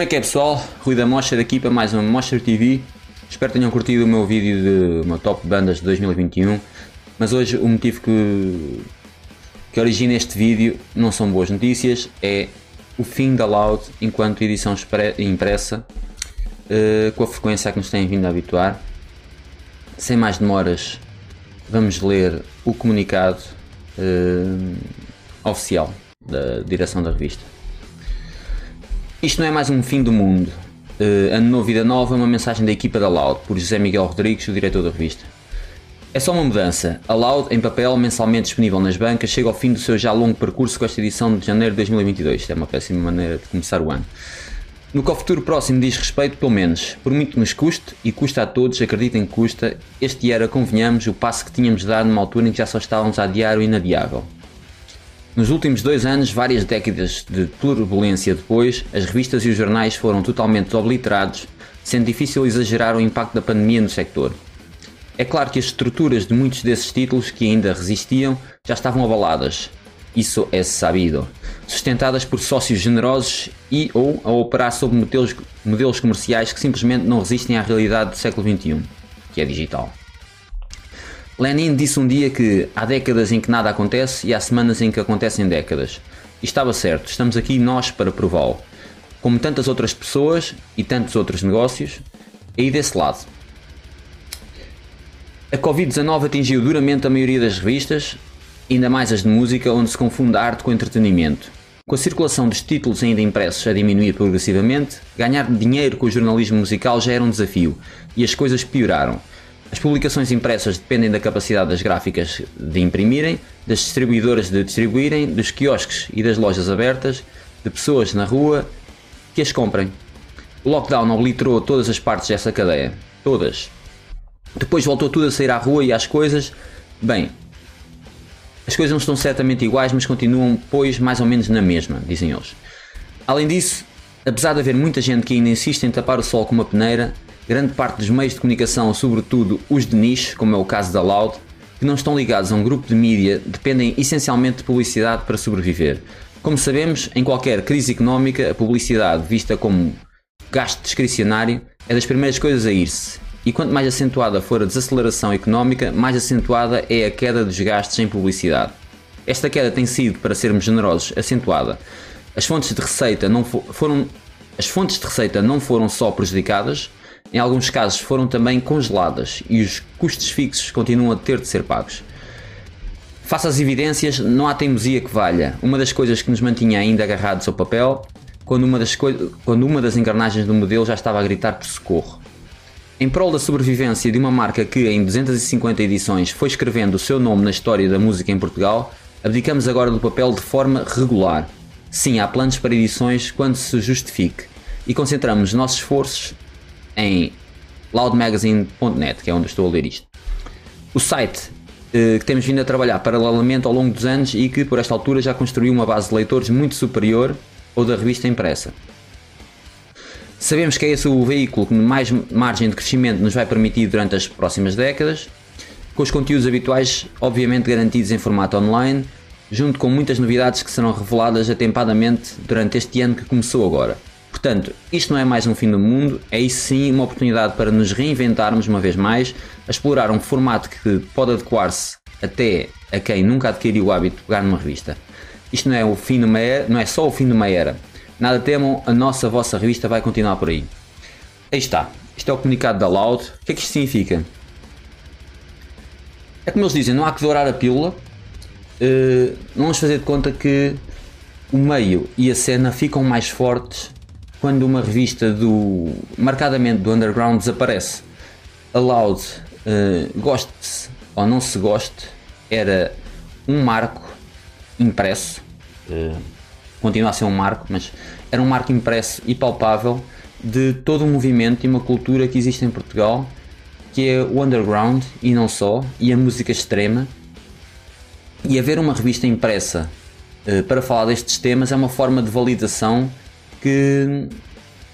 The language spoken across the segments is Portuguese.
Como é que é pessoal? Rui da Mostra daqui para mais uma Mostra TV. Espero que tenham curtido o meu vídeo de uma top bandas de 2021. Mas hoje o motivo que, que origina este vídeo não são boas notícias, é o fim da Loud enquanto edição impressa, uh, com a frequência a que nos têm vindo a habituar. Sem mais demoras, vamos ler o comunicado uh, oficial da direção da revista. Isto não é mais um fim do mundo. Uh, ano novo, vida nova, uma mensagem da equipa da Loud, por José Miguel Rodrigues, o diretor da revista. É só uma mudança. A Loud, em papel, mensalmente disponível nas bancas, chega ao fim do seu já longo percurso com esta edição de janeiro de 2022. Isto é uma péssima maneira de começar o ano. No que ao futuro próximo diz respeito, pelo menos, por muito que nos custe, e custa a todos, acreditem que custa, este era, convenhamos, o passo que tínhamos dado numa altura em que já só estávamos a adiar o inadiável. Nos últimos dois anos, várias décadas de turbulência depois, as revistas e os jornais foram totalmente obliterados, sendo difícil exagerar o impacto da pandemia no sector. É claro que as estruturas de muitos desses títulos que ainda resistiam já estavam abaladas, isso é sabido, sustentadas por sócios generosos e ou a operar sob modelos, modelos comerciais que simplesmente não resistem à realidade do século XXI, que é digital. Lenin disse um dia que há décadas em que nada acontece e há semanas em que acontecem décadas. E estava certo, estamos aqui nós para prová-lo. Como tantas outras pessoas e tantos outros negócios, aí desse lado. A Covid-19 atingiu duramente a maioria das revistas, ainda mais as de música, onde se confunde arte com entretenimento. Com a circulação dos títulos ainda impressos a diminuir progressivamente, ganhar dinheiro com o jornalismo musical já era um desafio e as coisas pioraram. As publicações impressas dependem da capacidade das gráficas de imprimirem, das distribuidoras de distribuírem, dos quiosques e das lojas abertas, de pessoas na rua que as comprem. O lockdown obliterou todas as partes dessa cadeia. Todas. Depois voltou tudo a sair à rua e às coisas. Bem, as coisas não estão certamente iguais, mas continuam, pois, mais ou menos na mesma, dizem eles. Além disso, apesar de haver muita gente que ainda insiste em tapar o sol com uma peneira, grande parte dos meios de comunicação, sobretudo os de nicho, como é o caso da Loud, que não estão ligados a um grupo de mídia, dependem essencialmente de publicidade para sobreviver. Como sabemos, em qualquer crise económica, a publicidade, vista como gasto discricionário, é das primeiras coisas a ir-se. E quanto mais acentuada for a desaceleração económica, mais acentuada é a queda dos gastos em publicidade. Esta queda tem sido, para sermos generosos, acentuada. As fontes de receita não foram as fontes de receita não foram só prejudicadas, em alguns casos foram também congeladas e os custos fixos continuam a ter de ser pagos. Face às evidências, não há teimosia que valha. Uma das coisas que nos mantinha ainda agarrados ao papel, quando uma das, quando uma das engrenagens do modelo já estava a gritar por socorro. Em prol da sobrevivência de uma marca que, em 250 edições, foi escrevendo o seu nome na história da música em Portugal, abdicamos agora do papel de forma regular. Sim, há planos para edições quando se justifique e concentramos nossos esforços em loudmagazine.net, que é onde estou a ler isto. O site eh, que temos vindo a trabalhar paralelamente ao longo dos anos e que por esta altura já construiu uma base de leitores muito superior ao da revista impressa. Sabemos que é esse o veículo que mais margem de crescimento nos vai permitir durante as próximas décadas, com os conteúdos habituais obviamente garantidos em formato online, junto com muitas novidades que serão reveladas atempadamente durante este ano que começou agora. Portanto, isto não é mais um fim do mundo, é sim uma oportunidade para nos reinventarmos uma vez mais, a explorar um formato que pode adequar-se até a quem nunca adquiriu o hábito de pegar numa revista. Isto não é, o fim de uma era, não é só o fim de uma era. Nada temam, a nossa, a vossa revista vai continuar por aí. Aí está. Isto é o comunicado da Loud. O que é que isto significa? É como eles dizem, não há que dourar a pílula. Uh, não vamos fazer de conta que o meio e a cena ficam mais fortes quando uma revista do marcadamente do underground desaparece. A Loud, uh, goste-se ou não se goste, era um marco impresso, uh, continua a ser um marco, mas era um marco impresso e palpável de todo um movimento e uma cultura que existe em Portugal, que é o underground e não só, e a música extrema. E haver uma revista impressa uh, para falar destes temas é uma forma de validação que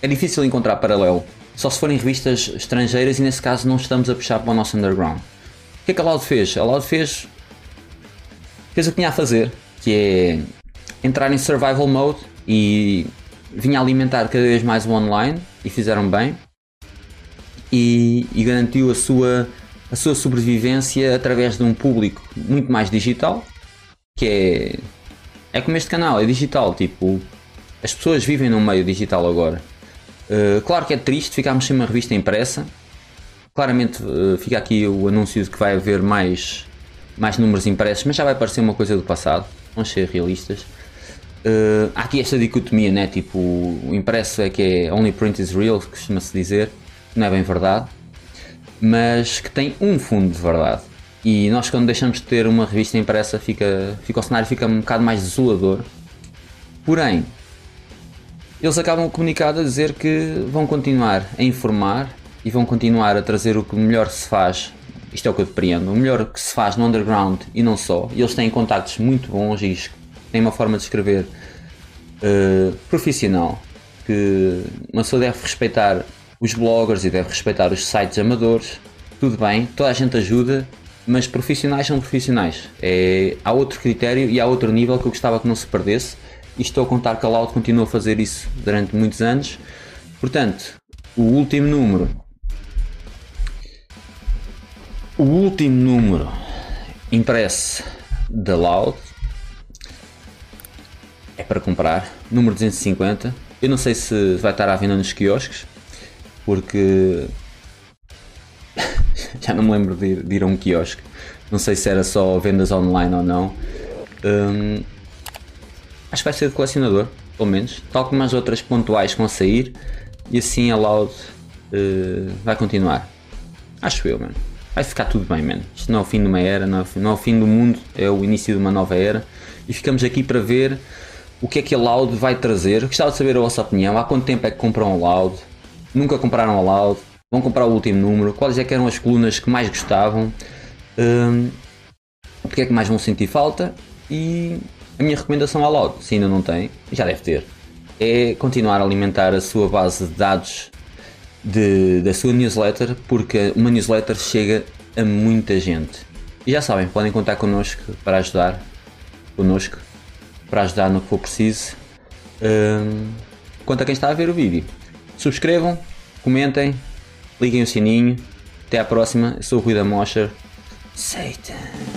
é difícil encontrar paralelo. Só se forem revistas estrangeiras e nesse caso não estamos a puxar para o nosso underground. O que é que a Loud fez? A Loud fez, fez o que tinha a fazer, que é entrar em survival mode e vinha alimentar cada vez mais o online e fizeram bem e, e garantiu a sua, a sua sobrevivência através de um público muito mais digital que é é como este canal, é digital, tipo as pessoas vivem num meio digital agora. Uh, claro que é triste ficarmos sem uma revista impressa. Claramente uh, fica aqui o anúncio de que vai haver mais, mais números impressos, mas já vai parecer uma coisa do passado. Vamos ser realistas. Uh, há aqui esta dicotomia, né? Tipo, o impresso é que é only print is real, costuma-se dizer, não é bem verdade, mas que tem um fundo de verdade. E nós, quando deixamos de ter uma revista impressa, fica, fica o cenário fica um bocado mais desolador. Porém, eles acabam o comunicado a dizer que vão continuar a informar e vão continuar a trazer o que melhor se faz. Isto é o que eu depreendo, o melhor que se faz no underground e não só. Eles têm contactos muito bons e têm uma forma de escrever uh, profissional. Que uma pessoa deve respeitar os bloggers e deve respeitar os sites amadores. Tudo bem, toda a gente ajuda, mas profissionais são profissionais. É, há outro critério e há outro nível que eu gostava que não se perdesse e estou a contar que a Loud continua a fazer isso durante muitos anos. Portanto, o último número. O último número impresso da Loud é para comprar, número 250. Eu não sei se vai estar à venda nos quiosques, porque já não me lembro de ir, de ir, a um quiosque. Não sei se era só vendas online ou não. Um, acho que vai ser de colecionador, pelo menos. Tal como as outras pontuais que vão sair. E assim a Loud uh, vai continuar. Acho eu, mano. Vai ficar tudo bem, mano. Isto não é o fim de uma era, não é, não é o fim do mundo, é o início de uma nova era. E ficamos aqui para ver o que é que a Loud vai trazer. Gostava de saber a vossa opinião. Há quanto tempo é que compram a Loud? Nunca compraram a Loud? Vão comprar o último número? Quais é que eram as colunas que mais gostavam? Um, porque é que mais vão sentir falta? E a minha recomendação à Loud, se ainda não tem, já deve ter, é continuar a alimentar a sua base de dados de, da sua newsletter, porque uma newsletter chega a muita gente. E já sabem, podem contar connosco para ajudar, connosco, para ajudar no que for preciso. Um, quanto a quem está a ver o vídeo, subscrevam, comentem, liguem o sininho. Até à próxima, eu sou o Rui da Mosher. Satan.